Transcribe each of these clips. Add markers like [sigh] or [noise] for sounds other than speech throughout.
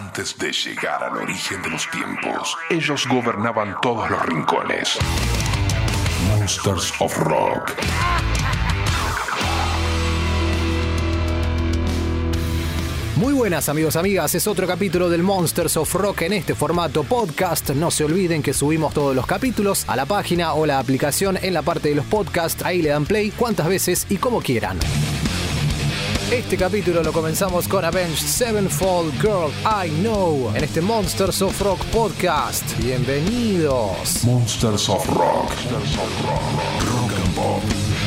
Antes de llegar al origen de los tiempos, ellos gobernaban todos los rincones. Monsters of Rock. Muy buenas amigos, amigas, es otro capítulo del Monsters of Rock en este formato podcast. No se olviden que subimos todos los capítulos a la página o la aplicación en la parte de los podcasts, ahí le dan play cuantas veces y como quieran. Este capítulo lo comenzamos con Avenged Sevenfold Girl I Know en este Monsters of Rock podcast. Bienvenidos. Monsters of Rock. Monsters of Rock.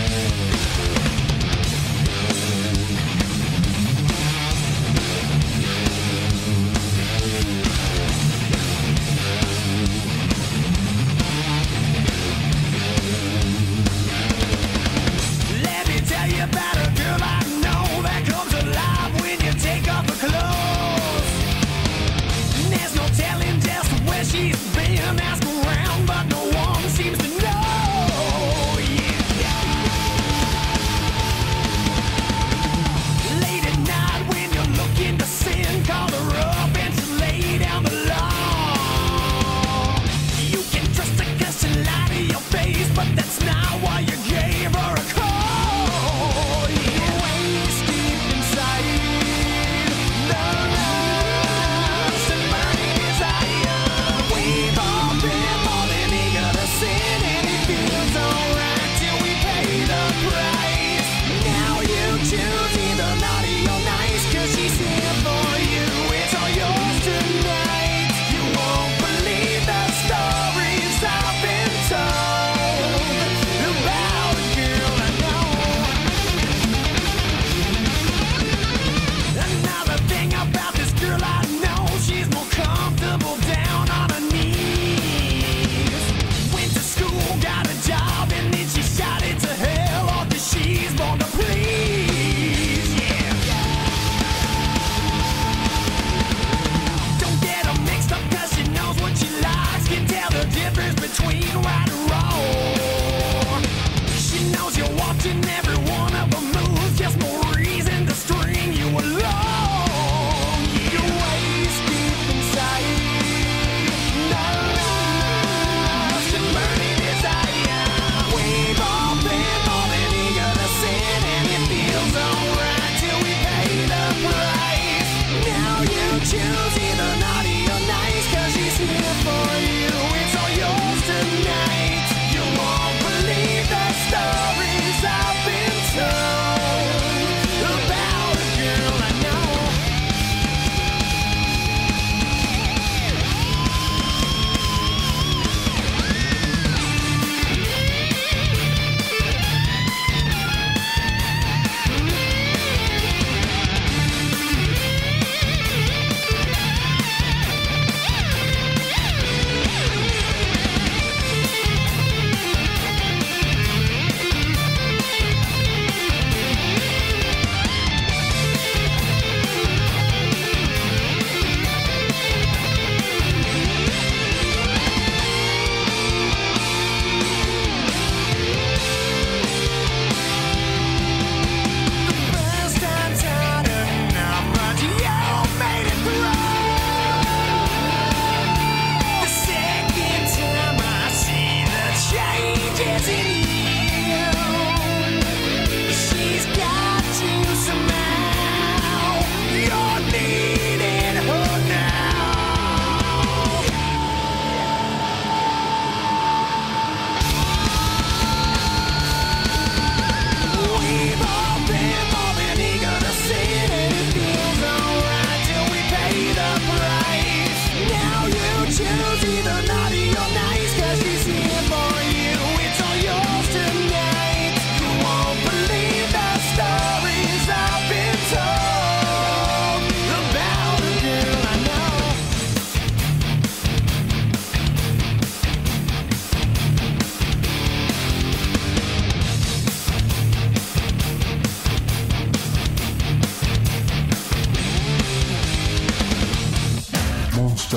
you never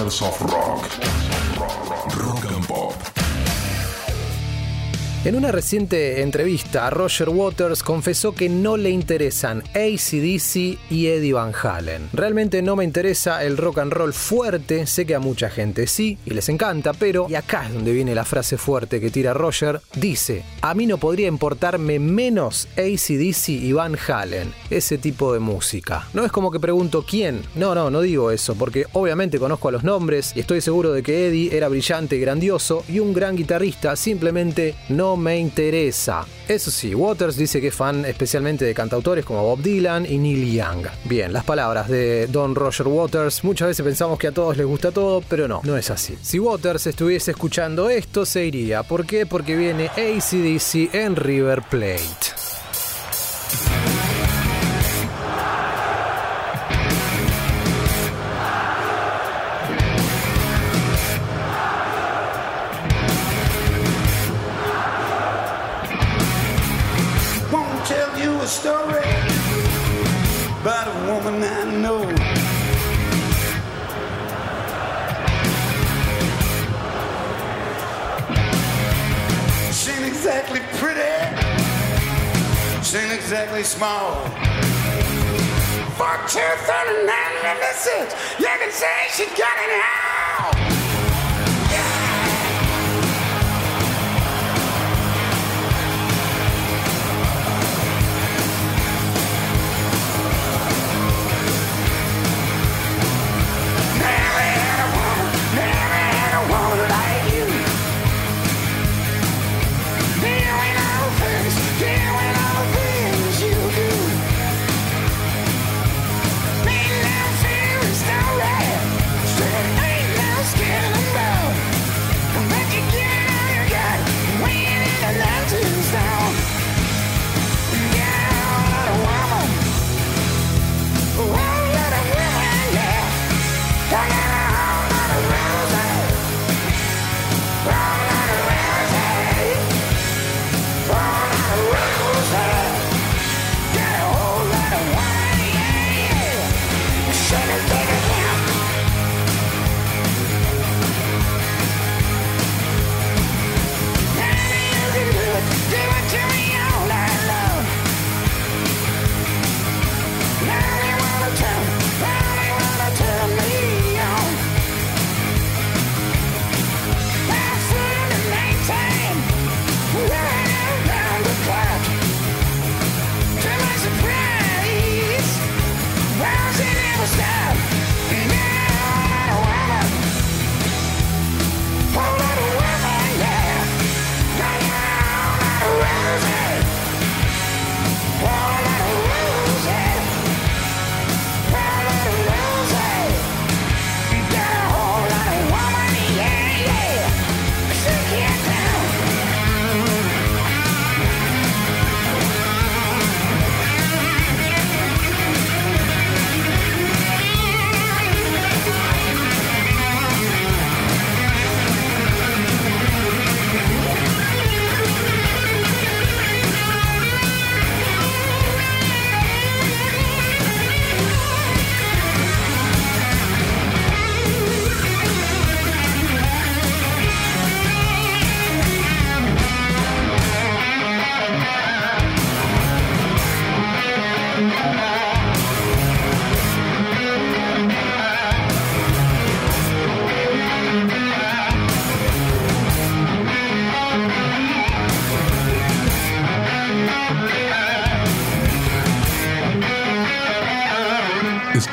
Dance of Rock. Rock and Pop. En una reciente entrevista, Roger Waters confesó que no le interesan ACDC y Eddie Van Halen. Realmente no me interesa el rock and roll fuerte, sé que a mucha gente sí y les encanta, pero, y acá es donde viene la frase fuerte que tira Roger, dice, a mí no podría importarme menos ACDC y Van Halen, ese tipo de música. No es como que pregunto quién, no, no, no digo eso, porque obviamente conozco a los nombres y estoy seguro de que Eddie era brillante y grandioso y un gran guitarrista, simplemente no me interesa. Eso sí, Waters dice que es fan especialmente de cantautores como Bob Dylan y Neil Young. Bien, las palabras de Don Roger Waters, muchas veces pensamos que a todos les gusta todo, pero no, no es así. Si Waters estuviese escuchando esto, se iría. ¿Por qué? Porque viene ACDC en River Plate. I know. Exactly pretty, she ain't exactly small. For two thirty-nine millimeters, you can say she got it all.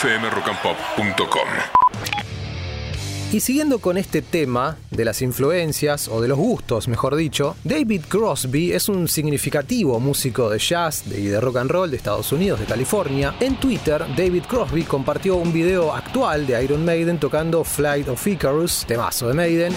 fmrockandpop.com. Y siguiendo con este tema de las influencias, o de los gustos, mejor dicho, David Crosby es un significativo músico de jazz y de rock and roll de Estados Unidos, de California. En Twitter, David Crosby compartió un video actual de Iron Maiden tocando Flight of Icarus, temazo de Maiden,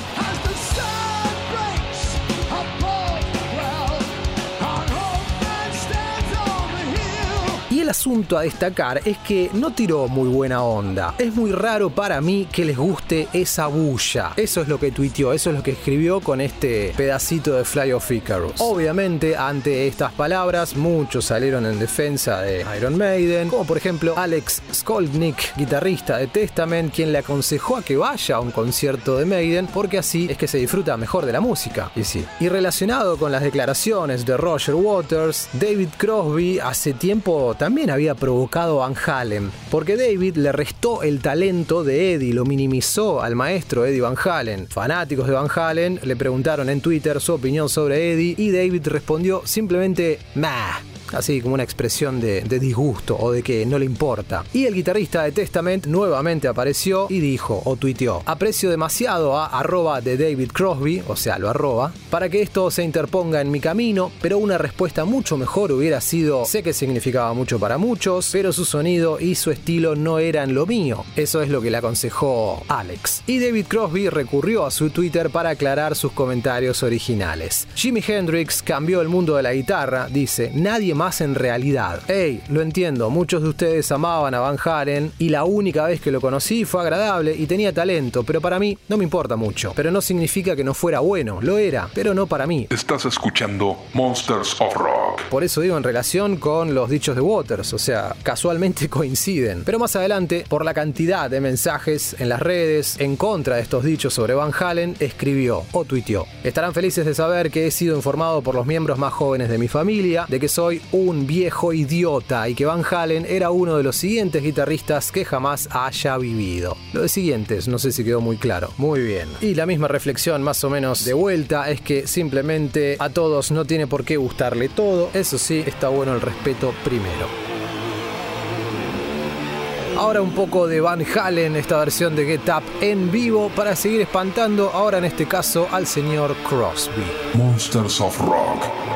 asunto a destacar es que no tiró muy buena onda. Es muy raro para mí que les guste esa bulla. Eso es lo que tuiteó, eso es lo que escribió con este pedacito de Fly of Icarus. Obviamente, ante estas palabras, muchos salieron en defensa de Iron Maiden, como por ejemplo Alex Skolnick, guitarrista de Testament, quien le aconsejó a que vaya a un concierto de Maiden porque así es que se disfruta mejor de la música. Y sí. Y relacionado con las declaraciones de Roger Waters, David Crosby hace tiempo también había provocado Van Halen, porque David le restó el talento de Eddie, lo minimizó al maestro Eddie Van Halen. Fanáticos de Van Halen le preguntaron en Twitter su opinión sobre Eddie y David respondió simplemente meh así como una expresión de, disgusto o de que no le importa. Y el guitarrista de Testament nuevamente apareció y dijo o tuiteó, aprecio demasiado a arroba de David Crosby, o sea, lo arroba, para que esto se interponga en mi camino, pero una respuesta mucho mejor hubiera sido, sé que significaba mucho para muchos, pero su sonido y su estilo no eran lo mío. Eso es lo que le aconsejó Alex. Y David Crosby recurrió a su Twitter para aclarar sus comentarios originales. Jimi Hendrix cambió el mundo de la guitarra, dice, nadie más en realidad. Hey, lo entiendo, muchos de ustedes amaban a Van Halen y la única vez que lo conocí fue agradable y tenía talento, pero para mí no me importa mucho. Pero no significa que no fuera bueno, lo era, pero no para mí. Estás escuchando Monsters of Rock. Por eso digo en relación con los dichos de Waters, o sea, casualmente [laughs] coinciden. Pero más adelante, por la cantidad de mensajes en las redes en contra de estos dichos sobre Van Halen, escribió o tuiteó. Estarán felices de saber que he sido informado por los miembros más jóvenes de mi familia de que soy un viejo idiota y que Van Halen era uno de los siguientes guitarristas que jamás haya vivido. Lo de siguientes, no sé si quedó muy claro. Muy bien. Y la misma reflexión más o menos de vuelta es que simplemente a todos no tiene por qué gustarle todo. Eso sí, está bueno el respeto primero. Ahora un poco de Van Halen, esta versión de Get Up en vivo para seguir espantando ahora en este caso al señor Crosby. Monsters of Rock.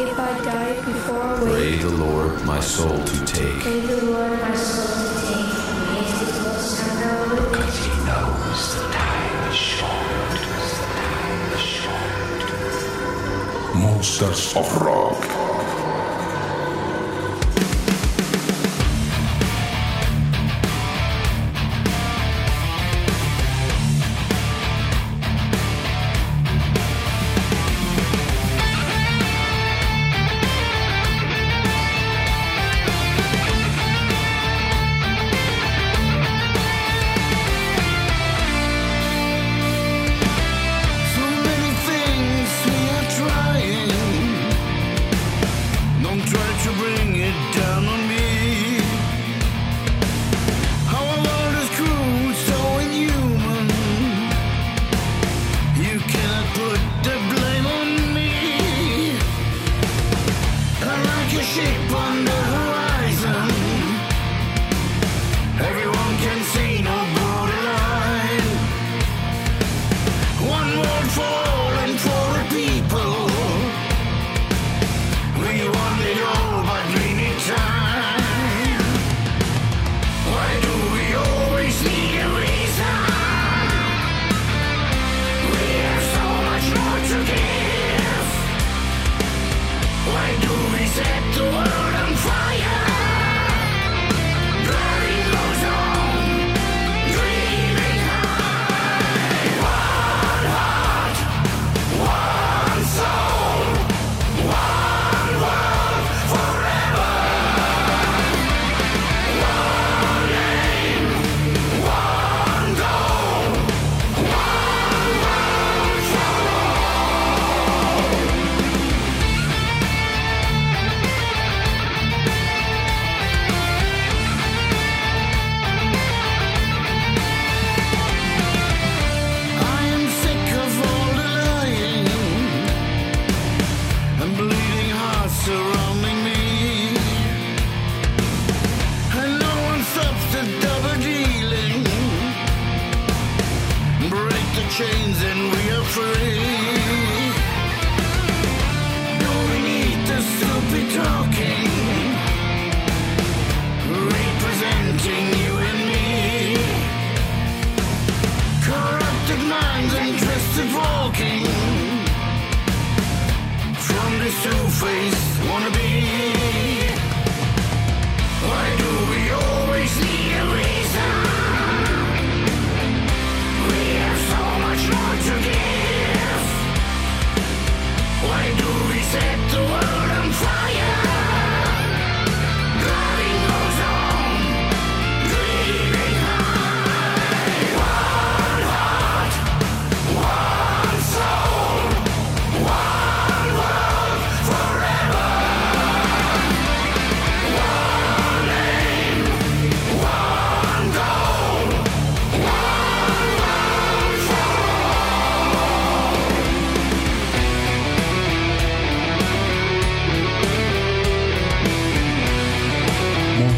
if I die before i Pray the Lord my soul to take. Pray the Lord my soul to take. Because he knows the time is short. Monsters of Rock.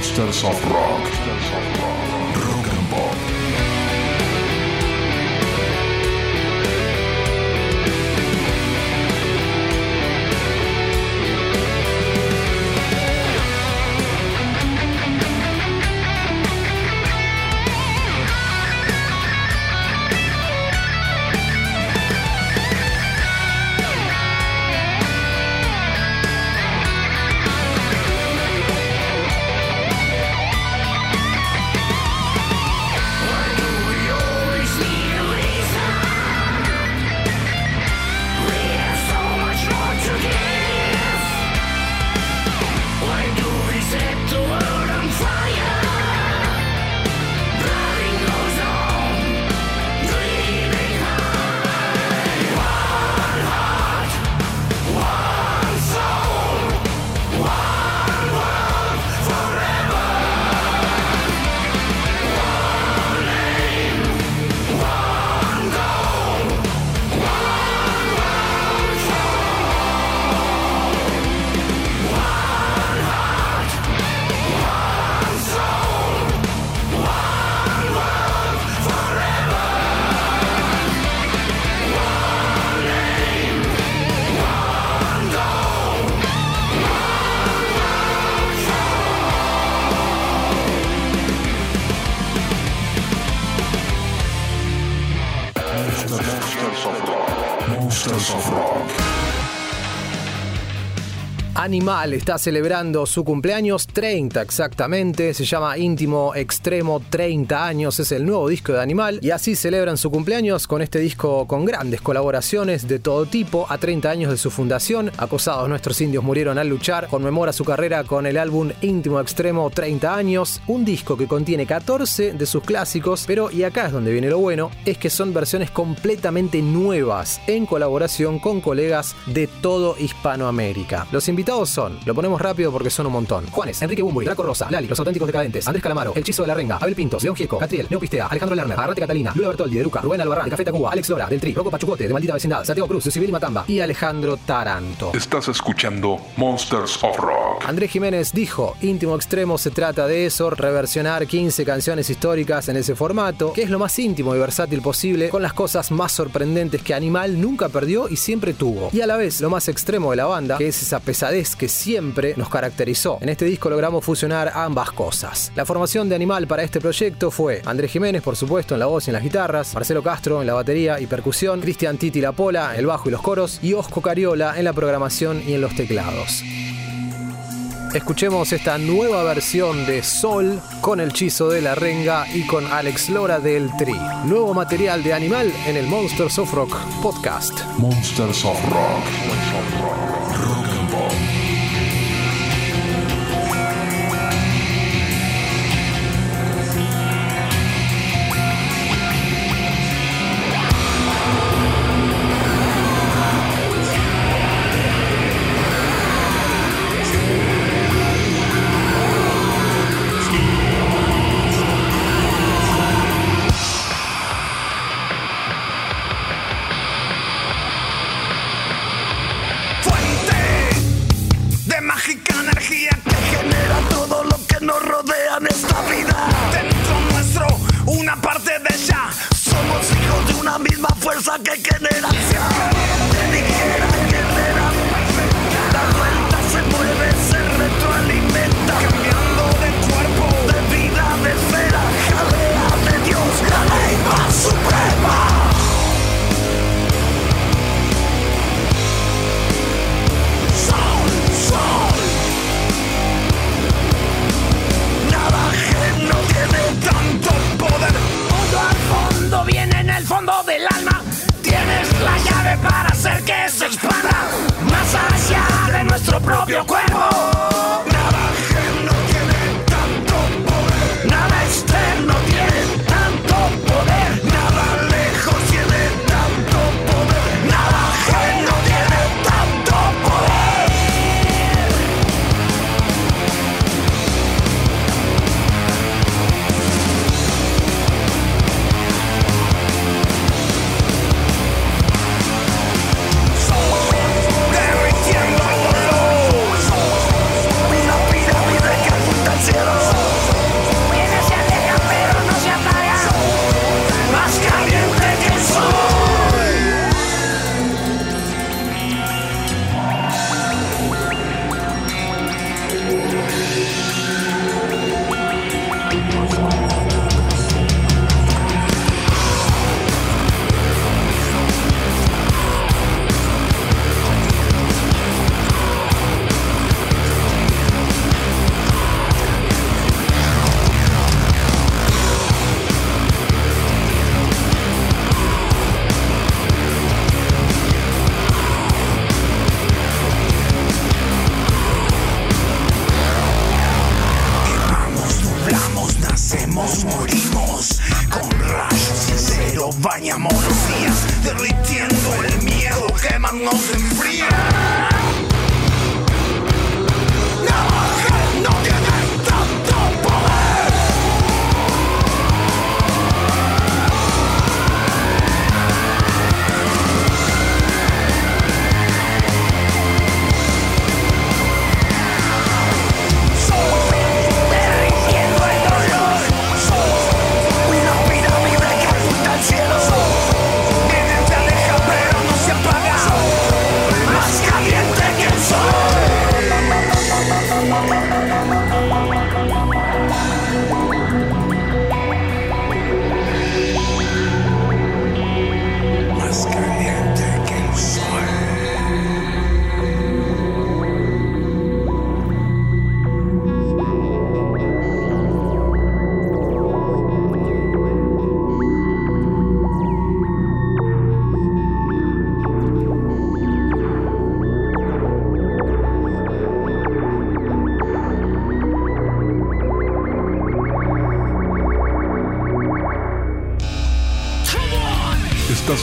Monsters of Rock. Animal está celebrando su cumpleaños 30 exactamente, se llama Íntimo Extremo 30 años, es el nuevo disco de Animal y así celebran su cumpleaños con este disco con grandes colaboraciones de todo tipo a 30 años de su fundación. Acosados nuestros indios murieron al luchar, conmemora su carrera con el álbum Íntimo Extremo 30 años, un disco que contiene 14 de sus clásicos, pero y acá es donde viene lo bueno, es que son versiones completamente nuevas en colaboración con colegas de todo Hispanoamérica. Los invitados son, lo ponemos rápido porque son un montón. Juanes, Enrique Bumburi, Draco Rosa, Lali, Los Auténticos Decadentes, Andrés Calamaro, El Chizo de la Renga, Abel Pintos, León Gieco, Catriel, Leo Pistea, Alejandro Lerner, Arrate Catalina, Lula Bertoldi, de Luca, Rubén Albarrán, de Café Tacuba, Alex Lora, del Tri, Rocco Pachucote, de Maldita Vecindad, Santiago Cruz, de Civil Matamba y Alejandro Taranto. Estás escuchando Monsters of Rock. Andrés Jiménez dijo, íntimo extremo se trata de eso, reversionar 15 canciones históricas en ese formato, que es lo más íntimo y versátil posible, con las cosas más sorprendentes que Animal nunca perdió y siempre tuvo. Y a la vez lo más extremo de la banda, que es esa pesadez que siempre nos caracterizó. En este disco logramos fusionar ambas cosas. La formación de Animal para este proyecto fue Andrés Jiménez, por supuesto, en la voz y en las guitarras, Marcelo Castro en la batería y percusión, Cristian Titi La Pola en el bajo y los coros, y Osco Cariola en la programación y en los teclados. Escuchemos esta nueva versión de Sol con el Chizo de la Renga y con Alex Lora del Tri. Nuevo material de Animal en el Monsters of Rock podcast. Monsters of Rock. Yeah!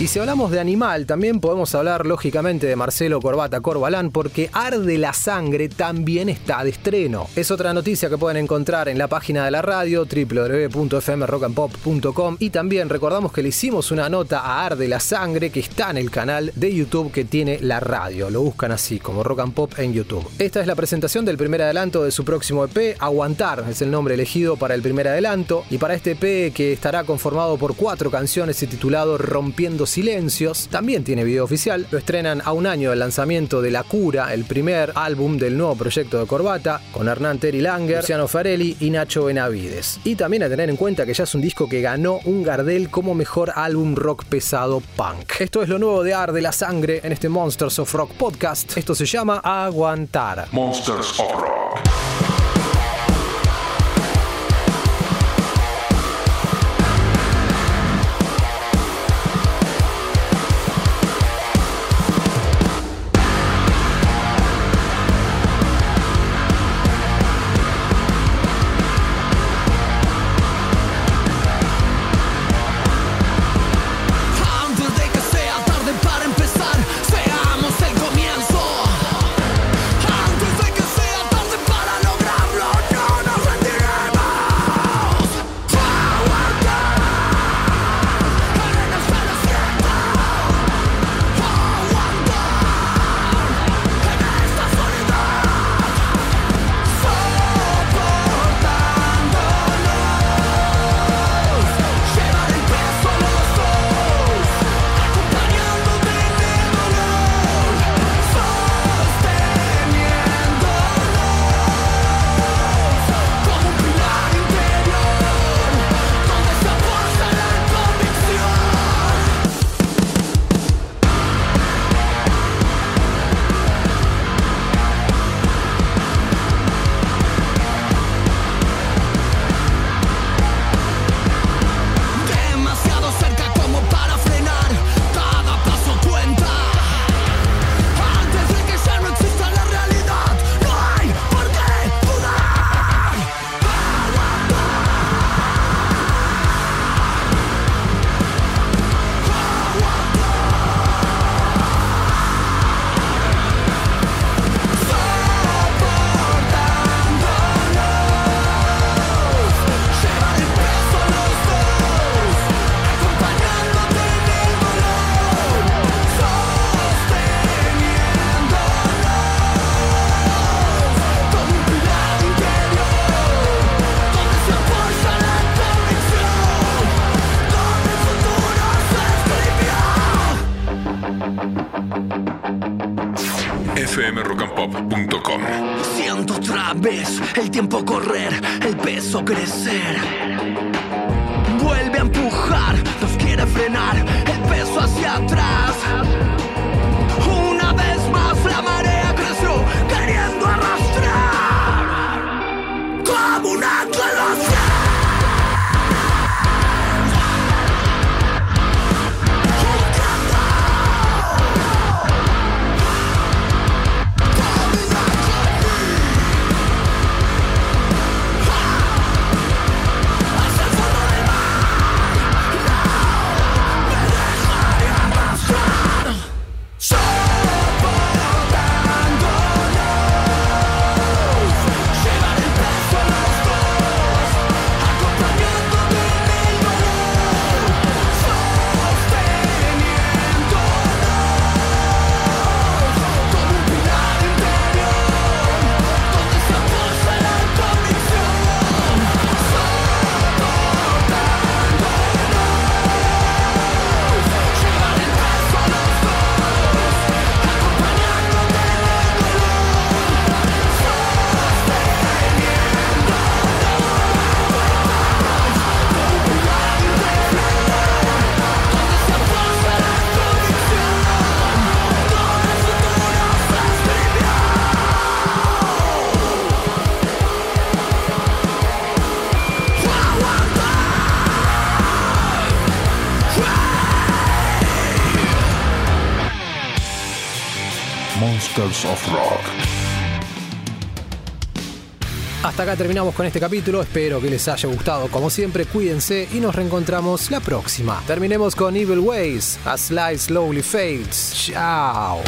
Y si hablamos de animal, también podemos hablar lógicamente de Marcelo Corbata Corbalán, porque Arde la Sangre también está de estreno. Es otra noticia que pueden encontrar en la página de la radio www.fmrockandpop.com y también recordamos que le hicimos una nota a Arde la Sangre que está en el canal de YouTube que tiene la radio. Lo buscan así como Rock and Pop en YouTube. Esta es la presentación del primer adelanto de su próximo EP, Aguantar es el nombre elegido para el primer adelanto y para este EP que estará conformado por cuatro canciones y titulado Rompiendo Silencios. También tiene video oficial. Lo estrenan a un año del lanzamiento de La Cura, el primer álbum del nuevo proyecto de Corbata, con Hernán Terry Langer, Luciano Farelli y Nacho Benavides. Y también a tener en cuenta que ya es un disco que ganó un Gardel como mejor álbum rock pesado punk. Esto es lo nuevo de Ar de la Sangre en este Monsters of Rock podcast. Esto se llama Aguantar. Monsters of Rock. could it say? Of Rock. Hasta acá terminamos con este capítulo, espero que les haya gustado. Como siempre, cuídense y nos reencontramos la próxima. Terminemos con Evil Ways, A Slide Slowly Fades. Chao.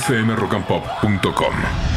fmrockandpop.com.